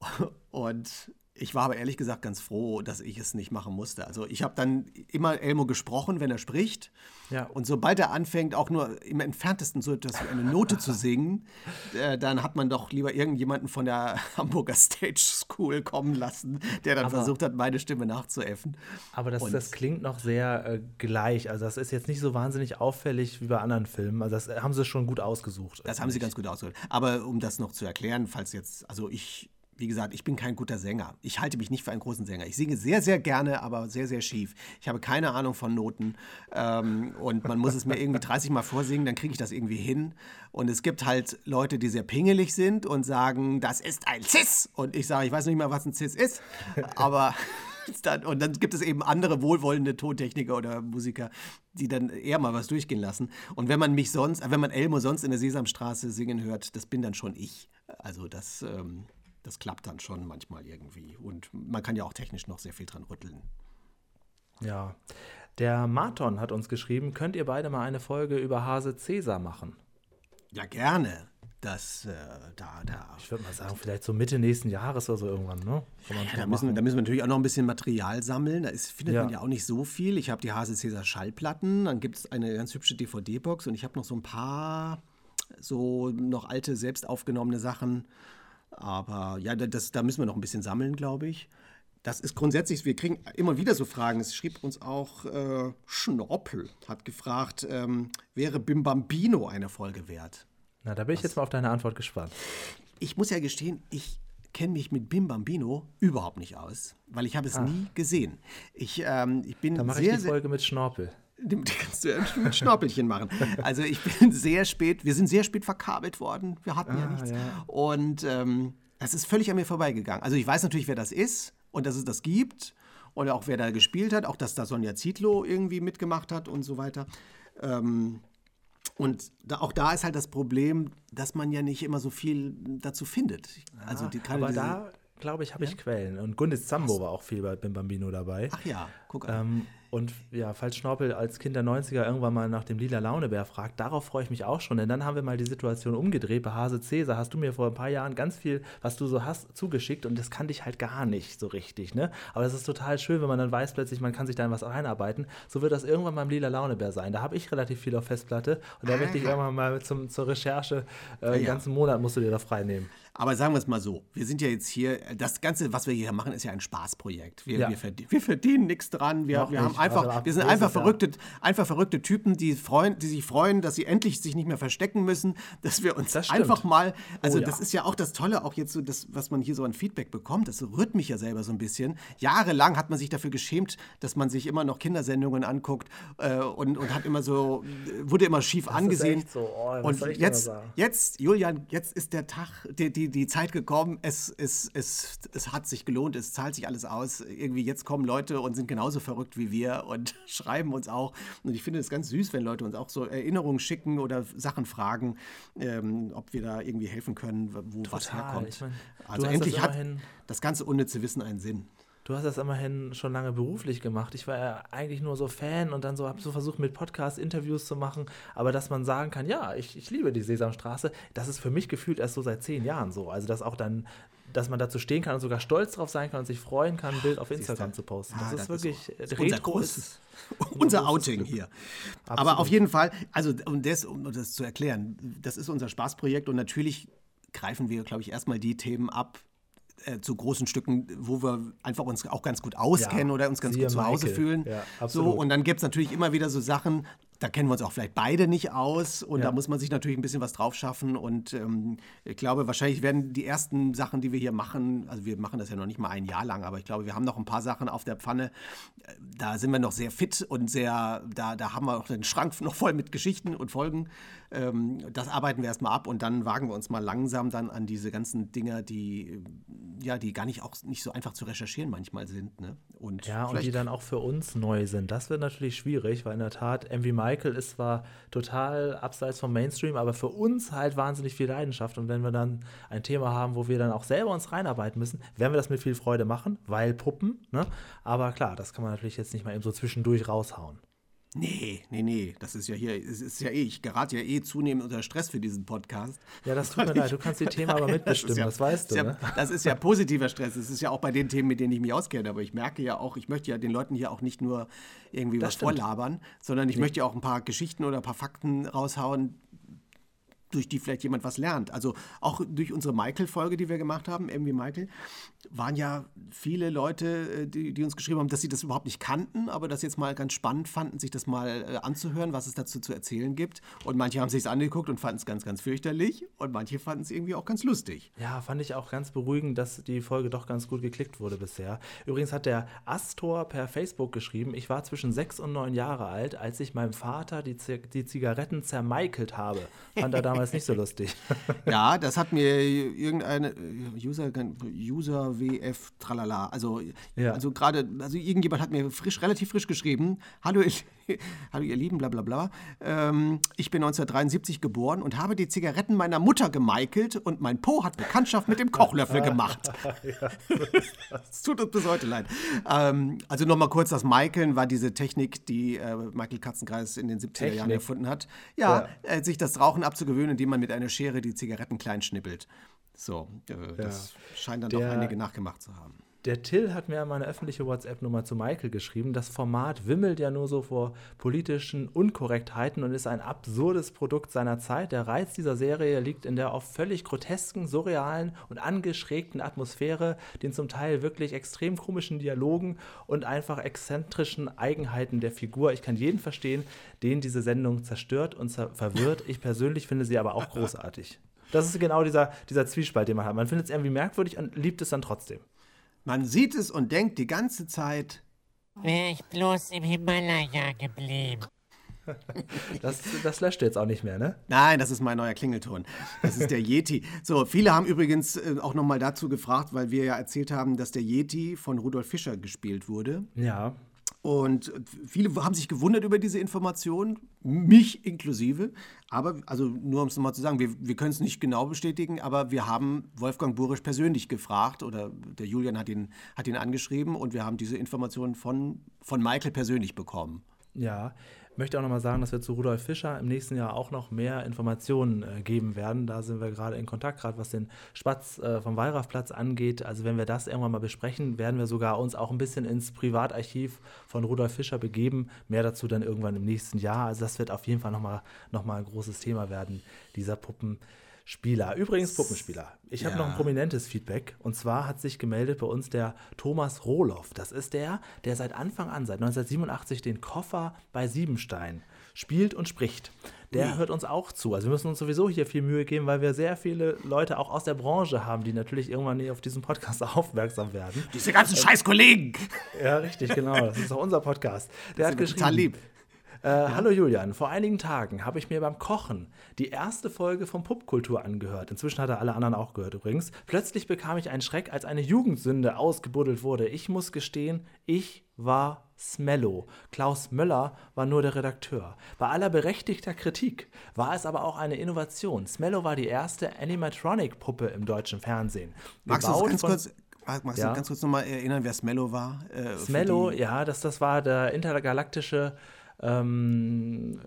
Speaker 1: Und ich war aber ehrlich gesagt ganz froh, dass ich es nicht machen musste. Also ich habe dann immer Elmo gesprochen, wenn er spricht.
Speaker 2: Ja.
Speaker 1: Und sobald er anfängt, auch nur im entferntesten so etwas wie eine Note zu singen, äh, dann hat man doch lieber irgendjemanden von der Hamburger Stage School kommen lassen, der dann
Speaker 2: Aber-
Speaker 1: versucht hat, meine Stimme nachzuäffen.
Speaker 2: Aber das, das klingt noch sehr äh, gleich. Also das ist jetzt nicht so wahnsinnig auffällig wie bei anderen Filmen. Also das äh, haben sie schon gut ausgesucht.
Speaker 1: Das haben sie ganz gut ausgedrückt. Aber um das noch zu erklären, falls jetzt, also ich, wie gesagt, ich bin kein guter Sänger. Ich halte mich nicht für einen großen Sänger. Ich singe sehr, sehr gerne, aber sehr, sehr schief. Ich habe keine Ahnung von Noten. Ähm, und man muss es mir irgendwie 30 Mal vorsingen, dann kriege ich das irgendwie hin. Und es gibt halt Leute, die sehr pingelig sind und sagen, das ist ein Cis. Und ich sage, ich weiß nicht mal, was ein Cis ist. Aber. Dann, und dann gibt es eben andere wohlwollende Tontechniker oder Musiker, die dann eher mal was durchgehen lassen. Und wenn man mich sonst, wenn man Elmo sonst in der Sesamstraße singen hört, das bin dann schon ich. Also das, ähm, das klappt dann schon manchmal irgendwie. Und man kann ja auch technisch noch sehr viel dran rütteln.
Speaker 2: Ja. Der Marton hat uns geschrieben, könnt ihr beide mal eine Folge über Hase Cäsar machen?
Speaker 1: Ja, gerne. Das, äh, da, da.
Speaker 2: Ich würde mal sagen, vielleicht so Mitte nächsten Jahres oder so irgendwann, ne?
Speaker 1: Ja, da, müssen,
Speaker 2: machen.
Speaker 1: da müssen wir natürlich auch noch ein bisschen Material sammeln. Da ist, findet
Speaker 2: Ja.
Speaker 1: man ja auch nicht so viel. Ich habe die Hase Cäsar Schallplatten, dann gibt es eine ganz hübsche DVD-Box und ich habe noch so ein paar so noch alte, selbst aufgenommene Sachen. Aber ja, da- das, da müssen wir noch ein bisschen sammeln, glaube ich. Das ist grundsätzlich, wir kriegen immer wieder so Fragen. Es schrieb uns auch äh, Schnorpel, hat gefragt, ähm, wäre Bim Bambino eine Folge wert?
Speaker 2: Na, da bin ich jetzt mal auf deine Antwort gespannt.
Speaker 1: Ich muss ja gestehen, ich kenne mich mit Bim Bambino überhaupt nicht aus, weil ich habe es nie gesehen. Ich, ähm, ich bin
Speaker 2: Da mache ich die
Speaker 1: sehr,
Speaker 2: Folge mit Schnorpel.
Speaker 1: Dem kannst du ja ein Schnorpelchen machen. Also ich bin sehr spät, wir sind sehr spät verkabelt worden. Wir hatten ja
Speaker 2: Ah,
Speaker 1: nichts.
Speaker 2: ja.
Speaker 1: Und ähm, das ist völlig an mir vorbeigegangen. Also ich weiß natürlich, wer das ist und dass es das gibt und auch wer da gespielt hat, auch dass da Sonja Zietlow irgendwie mitgemacht hat und so weiter. Ähm, und da, auch da ist halt das Problem, dass man ja nicht immer so viel dazu findet. Also die, gerade
Speaker 2: Aber
Speaker 1: diese-
Speaker 2: da, glaube ich, habe ich Quellen. Und Gundis Zambo war auch viel bei Bim Bambino dabei.
Speaker 1: Ach ja, guck an.
Speaker 2: Ähm, und ja, falls Schnorpel als Kind der 90er irgendwann mal nach dem lila Launebär fragt, darauf freue ich mich auch schon, denn dann haben wir mal die Situation umgedreht. Bei Hase Cäsar hast du mir vor ein paar Jahren ganz viel, was du so hast, zugeschickt und das kannte ich halt gar nicht so richtig. Ne? Aber das ist total schön, wenn man dann weiß plötzlich, man kann sich da in was einarbeiten. So wird das irgendwann beim lila Launebär sein. Da habe ich relativ viel auf Festplatte und da möchte ich irgendwann mal zum, zur Recherche, äh, einen
Speaker 1: Ja.
Speaker 2: ganzen Monat musst du dir da frei nehmen.
Speaker 1: Aber sagen wir es mal so, wir sind ja jetzt hier, das Ganze, was wir hier machen, ist ja ein Spaßprojekt. Wir,
Speaker 2: Ja.
Speaker 1: wir, verdien, wir verdienen nichts dran. Wir,
Speaker 2: Noch
Speaker 1: wir, haben
Speaker 2: nicht.
Speaker 1: Einfach,
Speaker 2: ab,
Speaker 1: wir sind einfach verrückte, einfach verrückte Typen, die, freuen, die sich freuen, dass sie endlich sich nicht mehr verstecken müssen, dass wir uns
Speaker 2: Das
Speaker 1: einfach mal, also
Speaker 2: Oh ja.
Speaker 1: das ist ja auch das Tolle, auch jetzt so, das, was man hier so an Feedback bekommt, das rührt mich ja selber so ein bisschen. Jahrelang hat man sich dafür geschämt, dass man sich immer noch Kindersendungen anguckt äh, und, und hat immer so, wurde immer schief
Speaker 2: ist
Speaker 1: angesehen.
Speaker 2: so. Oh,
Speaker 1: und jetzt? Jetzt, Julian, jetzt ist der Tag, die, die, die Zeit gekommen. Es, es, es, es hat sich gelohnt, es zahlt sich alles aus. Irgendwie jetzt kommen Leute und sind genauso verrückt wie wir und schreiben uns auch. Und ich finde es ganz süß, wenn Leute uns auch so Erinnerungen schicken oder Sachen fragen, ähm, ob wir da irgendwie helfen können, wo was
Speaker 2: Total.
Speaker 1: herkommt.
Speaker 2: Ich mein,
Speaker 1: also endlich
Speaker 2: das
Speaker 1: hat das ganze unnütze Wissen einen Sinn.
Speaker 2: Du hast das immerhin schon lange beruflich gemacht. Ich war ja eigentlich nur so Fan und dann so habe so versucht, mit Podcasts Interviews zu machen. Aber dass man sagen kann, ja, ich, ich liebe die Sesamstraße, das ist für mich gefühlt erst so seit zehn Jahren so. Also dass auch dann, dass man dazu stehen kann und sogar stolz drauf sein kann und sich freuen kann, ein Bild auf Instagram zu posten. Das
Speaker 1: Ah,
Speaker 2: ist wirklich
Speaker 1: das ist unser großes,
Speaker 2: ist-
Speaker 1: unser
Speaker 2: großes
Speaker 1: Outing
Speaker 2: Glück.
Speaker 1: hier. Aber
Speaker 2: Absolut.
Speaker 1: auf jeden Fall, also um das, um das zu erklären, das ist unser Spaßprojekt und natürlich greifen wir, glaube ich, erstmal die Themen ab äh, zu großen Stücken, wo wir einfach uns auch ganz gut auskennen
Speaker 2: Ja,
Speaker 1: oder uns ganz gut zu Hause
Speaker 2: Michael.
Speaker 1: fühlen.
Speaker 2: Ja,
Speaker 1: so, und dann gibt es natürlich immer wieder so Sachen, da kennen wir uns auch vielleicht beide nicht aus und
Speaker 2: Ja.
Speaker 1: da muss man sich natürlich ein bisschen was drauf schaffen und ähm, ich glaube, wahrscheinlich werden die ersten Sachen, die wir hier machen, also wir machen das ja noch nicht mal ein Jahr lang, aber ich glaube, wir haben noch ein paar Sachen auf der Pfanne, da sind wir noch sehr fit und sehr, da, da haben wir auch den Schrank noch voll mit Geschichten und Folgen. Ähm, das arbeiten wir erstmal ab und dann wagen wir uns mal langsam dann an diese ganzen Dinger, die äh, ja, die gar nicht auch nicht so einfach zu recherchieren manchmal sind. Ne? Und
Speaker 2: Ja, und die dann auch für uns neu sind. Das wird natürlich schwierig, weil in der Tat MV Michael ist zwar total abseits vom Mainstream, aber für uns halt wahnsinnig viel Leidenschaft. Und wenn wir dann ein Thema haben, wo wir dann auch selber uns reinarbeiten müssen, werden wir das mit viel Freude machen, weil Puppen. Ne? Aber klar, das kann man natürlich jetzt nicht mal eben so zwischendurch raushauen.
Speaker 1: Nee, nee, nee, das ist ja hier, es ist ja eh, ich gerate ja eh zunehmend unter Stress für diesen Podcast.
Speaker 2: Ja, das tut mir leid, du kannst die Themen aber mitbestimmen, das, ja, das weißt du.
Speaker 1: Ja,
Speaker 2: ne?
Speaker 1: Das ist ja positiver Stress, das ist ja auch bei den Themen, mit denen ich mich auskenne, aber ich merke ja auch, ich möchte ja den Leuten hier auch nicht nur irgendwie das was stimmt. vorlabern, sondern ich nee. möchte ja auch ein paar Geschichten oder ein paar Fakten raushauen, durch die vielleicht jemand was lernt. Also auch durch unsere Michael-Folge, die wir gemacht haben, irgendwie Michael, waren ja viele Leute, äh, die, die, uns geschrieben haben, dass sie das überhaupt nicht kannten, aber das jetzt mal ganz spannend fanden, sich das mal äh, anzuhören, was es dazu zu erzählen gibt. Und manche haben sich es angeguckt und fanden es ganz, ganz fürchterlich und manche fanden es irgendwie auch ganz lustig.
Speaker 2: Ja, fand ich auch ganz beruhigend, dass die Folge doch ganz gut geklickt wurde bisher. Übrigens hat der Astor per Facebook geschrieben, ich war zwischen sechs und neun Jahre alt, als ich meinem Vater die, die Zigaretten zermeikelt habe. Fand er damals damals nicht so lustig.
Speaker 1: ja, das hat mir irgendeine äh, User, User WF tralala. Also, ja. also gerade, also irgendjemand hat mir frisch, relativ frisch geschrieben: Hallo, ich, hallo ihr Lieben, bla bla bla. Ähm, ich bin 1973 geboren und habe die Zigaretten meiner Mutter gemeickelt und mein Po hat Bekanntschaft mit dem Kochlöffel gemacht. Es tut uns bis heute leid. Ähm, also nochmal kurz, das Maikeln war diese Technik, die äh, Michael Katzenkreis in den 70er Technik. Jahren erfunden hat. Ja, ja. Äh, sich das Rauchen abzugewöhnen, indem man mit einer Schere die Zigaretten klein schnippelt. So, äh, das ja. scheint dann Der, doch einige nachgemacht zu haben.
Speaker 2: Der Till hat mir meine öffentliche WhatsApp-Nummer zu Michael geschrieben. Das Format wimmelt ja nur so vor politischen Unkorrektheiten und ist ein absurdes Produkt seiner Zeit. Der Reiz dieser Serie liegt in der oft völlig grotesken, surrealen und angeschrägten Atmosphäre, den zum Teil wirklich extrem komischen Dialogen und einfach exzentrischen Eigenheiten der Figur. Ich kann jeden verstehen, den diese Sendung zerstört und verwirrt. Ich persönlich finde sie aber auch großartig. Das ist genau dieser, dieser Zwiespalt, den man hat. Man findet es irgendwie merkwürdig und liebt es dann trotzdem.
Speaker 1: Man sieht es und denkt die ganze Zeit,
Speaker 5: wäre ich bloß im Himalaya geblieben.
Speaker 2: Das, das löscht jetzt auch nicht mehr, ne?
Speaker 1: Nein, das ist mein neuer Klingelton. Das ist der Yeti. So, viele haben übrigens äh, auch nochmal dazu gefragt, weil wir ja erzählt haben, dass der Yeti von Rudolf Fischer gespielt wurde.
Speaker 2: Ja.
Speaker 1: Und viele haben sich gewundert über diese Information, mich inklusive. Aber, also nur um es nochmal zu sagen, wir, wir können es nicht genau bestätigen, aber wir haben Wolfgang Burisch persönlich gefragt oder der Julian hat ihn, hat ihn angeschrieben und wir haben diese Information von, von Michael persönlich bekommen.
Speaker 2: Ja, möchte auch nochmal sagen, dass wir zu Rudolf Fischer im nächsten Jahr auch noch mehr Informationen äh, geben werden. Da sind wir gerade in Kontakt, gerade was den Spatz äh, vom Wallraffplatz angeht. Also wenn wir das irgendwann mal besprechen, werden wir sogar uns auch ein bisschen ins Privatarchiv von Rudolf Fischer begeben. Mehr dazu dann irgendwann im nächsten Jahr. Also das wird auf jeden Fall nochmal noch mal ein großes Thema werden, dieser Puppen. Spieler. Übrigens Puppenspieler. Ich habe ja. noch ein prominentes Feedback. Und zwar hat sich gemeldet bei uns der Thomas Rohloff. Das ist der, der seit Anfang an, seit 1987, den Koffer bei Siebenstein spielt und spricht. Der ja. hört uns auch zu. Also wir müssen uns sowieso hier viel Mühe geben, weil wir sehr viele Leute auch aus der Branche haben, die natürlich irgendwann auf diesen Podcast aufmerksam werden.
Speaker 1: Diese ganzen ähm, scheiß Kollegen.
Speaker 2: Ja, richtig, genau. Das ist auch unser Podcast. Der hat geschrieben. Total lieb. Äh, ja. Hallo Julian, vor einigen Tagen habe ich mir beim Kochen die erste Folge von Pupkultur angehört. Inzwischen hat er alle anderen auch gehört übrigens. Plötzlich bekam ich einen Schreck, als eine Jugendsünde ausgebuddelt wurde. Ich muss gestehen, ich war Smello. Klaus Möller war nur der Redakteur. Bei aller berechtigter Kritik war es aber auch eine Innovation. Smello war die erste Animatronic-Puppe im deutschen Fernsehen.
Speaker 1: Magst du ganz kurz Magst ja. du ganz kurz nochmal erinnern, wer Smello war?
Speaker 2: Äh, Smello, ja, das, das war der intergalaktische ähm,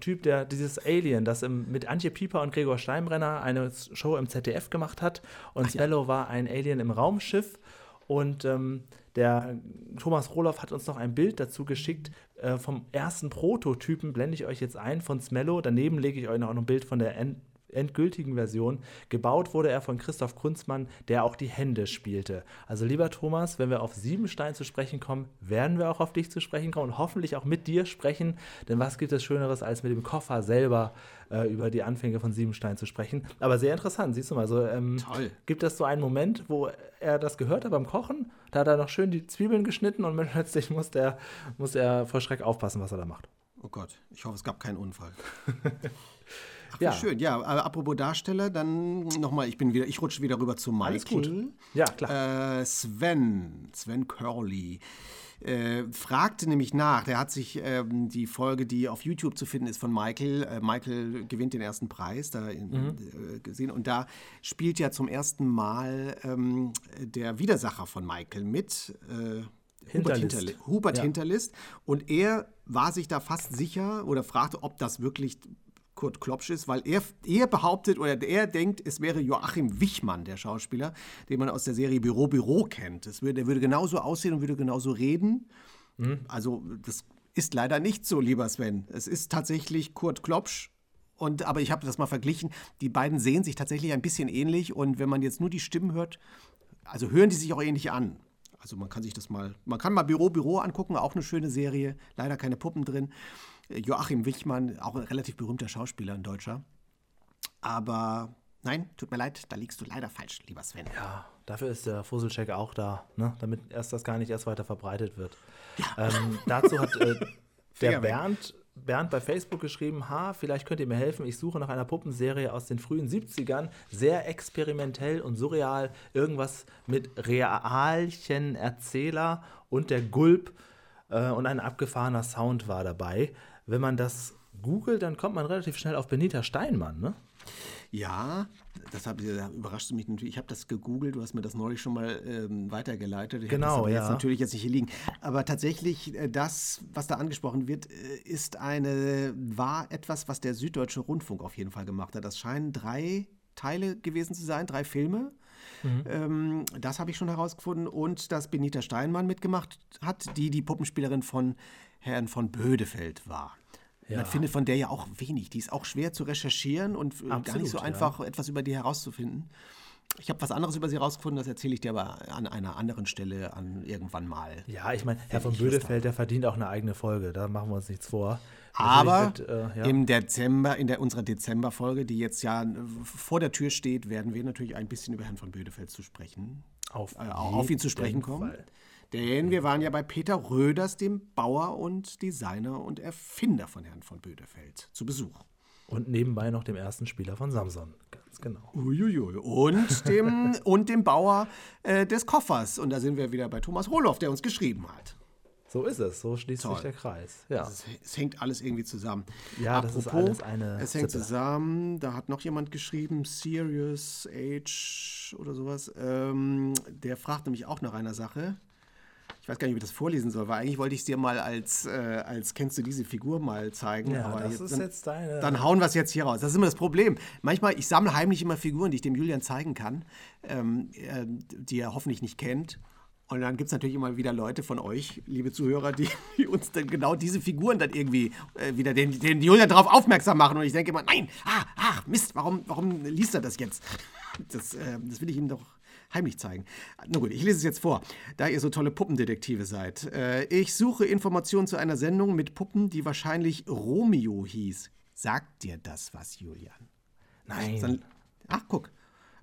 Speaker 2: Typ, der dieses Alien, das im, mit Antje Pieper und Gregor Steinbrenner eine Show im ZDF gemacht hat. Und Spello ja. war ein Alien im Raumschiff. Und ähm, der Thomas Roloff hat uns noch ein Bild dazu geschickt äh, vom ersten Prototypen, blende ich euch jetzt ein, von Smello. Daneben lege ich euch noch ein Bild von der End endgültigen Version. Gebaut wurde er von Christoph Kunzmann, der auch die Hände spielte. Also lieber Thomas, wenn wir auf Siebenstein zu sprechen kommen, werden wir auch auf dich zu sprechen kommen und hoffentlich auch mit dir sprechen. Denn was gibt es Schöneres, als mit dem Koffer selber äh, über die Anfänge von Siebenstein zu sprechen? Aber sehr interessant, siehst du mal. So, ähm, Toll. Gibt es so einen Moment, wo er das gehört hat beim Kochen? Da hat er noch schön die Zwiebeln geschnitten und plötzlich muss, der, muss er vor Schreck aufpassen, was er da macht.
Speaker 1: Oh Gott, ich hoffe, es gab keinen Unfall. Ach, ja. schön. Ja, aber apropos Darsteller, dann nochmal, ich bin wieder, ich rutsche wieder rüber zu Michael.
Speaker 2: Alles gut.
Speaker 1: Ja, klar. Äh, Sven, Sven Curly. äh, fragte nämlich nach. Der hat sich ähm, die Folge, die auf YouTube zu finden ist von Michael, äh, Michael gewinnt den ersten Preis, da in, äh, gesehen. Und da spielt ja zum ersten Mal ähm, der Widersacher von Michael mit. Äh, Hubert,
Speaker 2: Hinterlist.
Speaker 1: Hinterli Hubert
Speaker 2: Ja.
Speaker 1: Hinterlist. Und er war sich da fast sicher oder fragte, ob das wirklich Kurt Klopsch ist, weil er, er behauptet oder er denkt, es wäre Joachim Wichmann, der Schauspieler, den man aus der Serie Büro Büro kennt. Es würde, der würde genauso aussehen und würde genauso reden. Also das ist leider nicht so, lieber Sven. Es ist tatsächlich Kurt Klopsch. Und, aber ich habe das mal verglichen. Die beiden sehen sich tatsächlich ein bisschen ähnlich. Und wenn man jetzt nur die Stimmen hört, also hören die sich auch ähnlich an. Also man kann sich das mal, man kann mal Büro Büro angucken, auch eine schöne Serie. Leider keine Puppen drin. Joachim Wichmann, auch ein relativ berühmter Schauspieler, ein Deutscher. Aber nein, tut mir leid, da liegst du leider falsch, lieber Sven.
Speaker 2: Ja, dafür ist der Fusselcheck auch da, ne? damit erst das gar nicht erst weiter verbreitet wird. Ähm, dazu hat äh, der. Bernd, Bernd bei Facebook geschrieben, ha, vielleicht könnt ihr mir helfen, ich suche nach einer Puppenserie aus den frühen 70ern, sehr experimentell und surreal, irgendwas mit Realchen Erzähler und der Gulp äh, und ein abgefahrener Sound war dabei. Wenn man das googelt, dann kommt man relativ schnell auf Benita Steinmann, ne?
Speaker 1: Ja, das hab, da überrascht mich natürlich. Ich habe das gegoogelt, du hast mir das neulich schon mal ähm, weitergeleitet. Ich
Speaker 2: Genau,
Speaker 1: das
Speaker 2: ja.
Speaker 1: jetzt natürlich jetzt nicht hier liegen. Aber tatsächlich, äh, das, was da angesprochen wird, äh, ist eine, war etwas, was der Süddeutsche Rundfunk auf jeden Fall gemacht hat. Das scheinen drei Teile gewesen zu sein, drei Filme.
Speaker 2: Mhm.
Speaker 1: Ähm, das habe ich schon herausgefunden. Und dass Benita Steinmann mitgemacht hat, die die Puppenspielerin von Herrn von Bödefeld war.
Speaker 2: Ja.
Speaker 1: Man findet von der ja auch wenig. Die ist auch schwer zu recherchieren und äh, gar
Speaker 2: Absolut,
Speaker 1: nicht so
Speaker 2: ja.
Speaker 1: einfach, etwas über die herauszufinden. Ich habe was anderes über sie herausgefunden, das erzähle ich dir aber an einer anderen Stelle an irgendwann mal.
Speaker 2: Ja, ich meine, Herr von Bödefeld, der verdient auch eine eigene Folge. Da machen wir uns nichts vor.
Speaker 1: Aber
Speaker 2: wird, äh, ja.
Speaker 1: im Dezember, in der, unserer Dezemberfolge, die jetzt ja äh, vor der Tür steht, werden wir natürlich ein bisschen über Herrn von Bödefeld zu sprechen,
Speaker 2: auf,
Speaker 1: äh, auf ihn zu sprechen kommen.
Speaker 2: Fall.
Speaker 1: Denn wir waren ja bei Peter Röders, dem Bauer und Designer und Erfinder von Herrn von Bödefeld, zu Besuch.
Speaker 2: Und nebenbei noch dem ersten Spieler von Samson. Ganz genau.
Speaker 1: Uiuiui. Und dem, und dem Bauer äh, des Koffers. Und da sind wir wieder bei Thomas Roloff, der uns geschrieben hat.
Speaker 2: So ist es. So schließt
Speaker 1: Toll.
Speaker 2: sich der Kreis. Ja.
Speaker 1: Es, es hängt alles irgendwie zusammen.
Speaker 2: Ja, das ist alles eine
Speaker 1: Es hängt
Speaker 2: Sippe.
Speaker 1: zusammen. Da hat noch jemand geschrieben, Serious Age oder sowas. Ähm, der fragt nämlich auch nach einer Sache. Ich weiß gar nicht, ob ich das vorlesen soll, weil eigentlich wollte ich es dir mal als, äh, als kennst du diese Figur mal zeigen.
Speaker 2: Ja,
Speaker 1: aber
Speaker 2: das ist
Speaker 1: dann,
Speaker 2: jetzt deine-
Speaker 1: Dann hauen wir es jetzt hier raus. Das ist immer das Problem. Manchmal, ich sammle heimlich immer Figuren, die ich dem Julian zeigen kann, ähm, äh, die er hoffentlich nicht kennt. Und dann gibt es natürlich immer wieder Leute von euch, liebe Zuhörer, die, die uns dann genau diese Figuren dann irgendwie äh, wieder den, den Julian darauf aufmerksam machen. Und ich denke immer, nein, ah, ach, Mist, warum, warum liest er das jetzt? Das, äh, das will ich ihm doch heimlich zeigen. Na gut, ich lese es jetzt vor, da ihr so tolle Puppendetektive seid. Äh, ich suche Informationen zu einer Sendung mit Puppen, die wahrscheinlich Romeo hieß. Sagt dir das was, Julian?
Speaker 2: Nein.
Speaker 1: Ach, guck.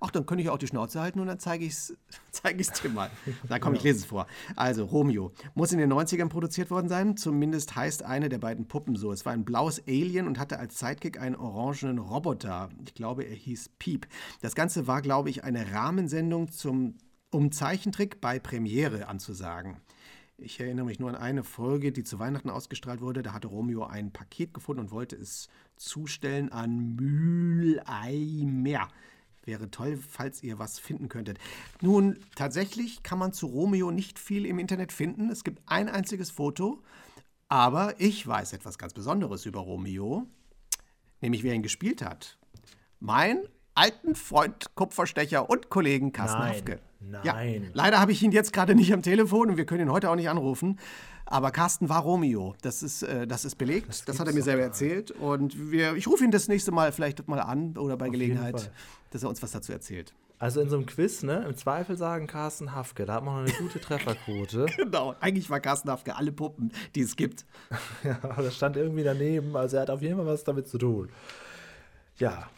Speaker 1: Ach, dann könnte ich auch die Schnauze halten und dann zeige ich es zeig ich's dir mal. Na komm, ich lese es vor. Also, Romeo. Muss in den 90ern produziert worden sein. Zumindest heißt eine der beiden Puppen so. Es war ein blaues Alien und hatte als Sidekick einen orangenen Roboter. Ich glaube, er hieß Piep. Das Ganze war, glaube ich, eine Rahmensendung, zum, um Zeichentrick bei Premiere anzusagen. Ich erinnere mich nur an eine Folge, die zu Weihnachten ausgestrahlt wurde. Da hatte Romeo ein Paket gefunden und wollte es zustellen an Mühleimer. Wäre toll, falls ihr was finden könntet. Nun, tatsächlich kann man zu Romeo nicht viel im Internet finden. Es gibt ein einziges Foto, aber ich weiß etwas ganz Besonderes über Romeo, nämlich wer ihn gespielt hat. Mein alten Freund, Kupferstecher und Kollegen Carsten
Speaker 2: Nein,
Speaker 1: Hafke.
Speaker 2: nein.
Speaker 1: Ja, leider habe ich ihn jetzt gerade nicht am Telefon und wir können ihn heute auch nicht anrufen. Aber Carsten war Romeo. Das ist, äh, das ist belegt. Das, hat er mir selber erzählt. Und wir, ich rufe ihn das nächste Mal vielleicht mal an oder bei
Speaker 2: jeden
Speaker 1: Gelegenheit, dass er uns was dazu erzählt.
Speaker 2: Also in so einem Quiz, ne? Im Zweifel sagen Carsten Hafke, da hat man noch eine gute Trefferquote.
Speaker 1: Genau. Eigentlich war Carsten Hafke alle Puppen, die es gibt.
Speaker 2: ja, aber das stand irgendwie daneben. Also er hat auf jeden Fall was damit zu tun. Ja,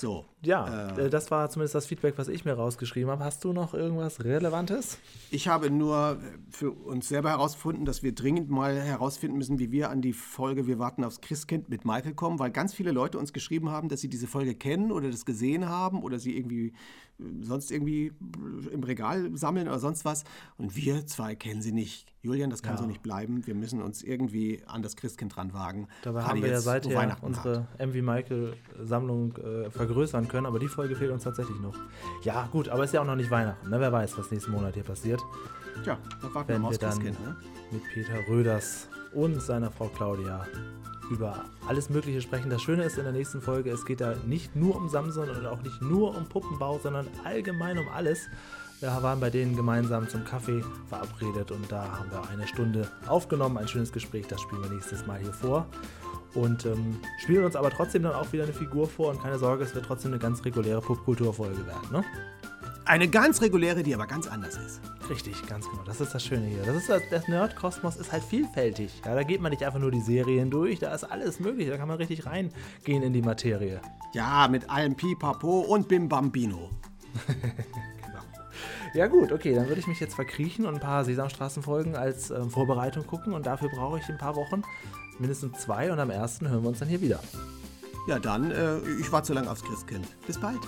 Speaker 1: So.
Speaker 2: Ja, äh, das war zumindest das Feedback, was ich mir rausgeschrieben habe. Hast du noch irgendwas Relevantes?
Speaker 1: Ich habe nur für uns selber herausgefunden, dass wir dringend mal herausfinden müssen, wie wir an die Folge Wir warten aufs Christkind mit Michael kommen, weil ganz viele Leute uns geschrieben haben, dass sie diese Folge kennen oder das gesehen haben oder sie irgendwie äh, sonst irgendwie im Regal sammeln oder sonst was. Und wir zwei kennen sie nicht. Julian, das kann
Speaker 2: Ja.
Speaker 1: so nicht bleiben. Wir müssen uns irgendwie an das Christkind ranwagen.
Speaker 2: Dabei
Speaker 1: Gerade
Speaker 2: haben wir ja seither unsere MV Michael-Sammlung äh, vergrößern können, aber die Folge fehlt uns tatsächlich noch. Ja, gut, aber ist ja auch noch nicht Weihnachten. Ne? Wer weiß, was nächsten Monat hier passiert.
Speaker 1: Tja, da warten wir
Speaker 2: wenn
Speaker 1: mal
Speaker 2: wir
Speaker 1: aufs
Speaker 2: dann
Speaker 1: Christkind. Ne?
Speaker 2: mit Peter Röders und seiner Frau Claudia über alles Mögliche sprechen. Das Schöne ist in der nächsten Folge, es geht da nicht nur um Samson und auch nicht nur um Puppenbau, sondern allgemein um alles. Wir waren bei denen gemeinsam zum Kaffee verabredet und da haben wir eine Stunde aufgenommen, ein schönes Gespräch, das spielen wir nächstes Mal hier vor. Und ähm, spielen uns aber trotzdem dann auch wieder eine Figur vor und keine Sorge, es wird trotzdem eine ganz reguläre Popkulturfolge werden. Ne?
Speaker 1: Eine ganz reguläre, die aber ganz anders ist.
Speaker 2: Richtig, ganz genau. Das ist das Schöne hier. Das ist das, das Nerdkosmos ist halt vielfältig. Ja, da geht man nicht einfach nur die Serien durch, da ist alles möglich. Da kann man richtig reingehen in die Materie.
Speaker 1: Ja, mit allem Pipapo und Bim Bambino.
Speaker 2: Ja gut, okay, dann würde ich mich jetzt verkriechen und ein paar Sesamstraßenfolgen als ähm, Vorbereitung gucken und dafür brauche ich ein paar Wochen, mindestens zwei und am ersten hören wir uns dann hier wieder.
Speaker 1: Ja, dann, äh, ich warte so lange aufs Christkind. Bis bald.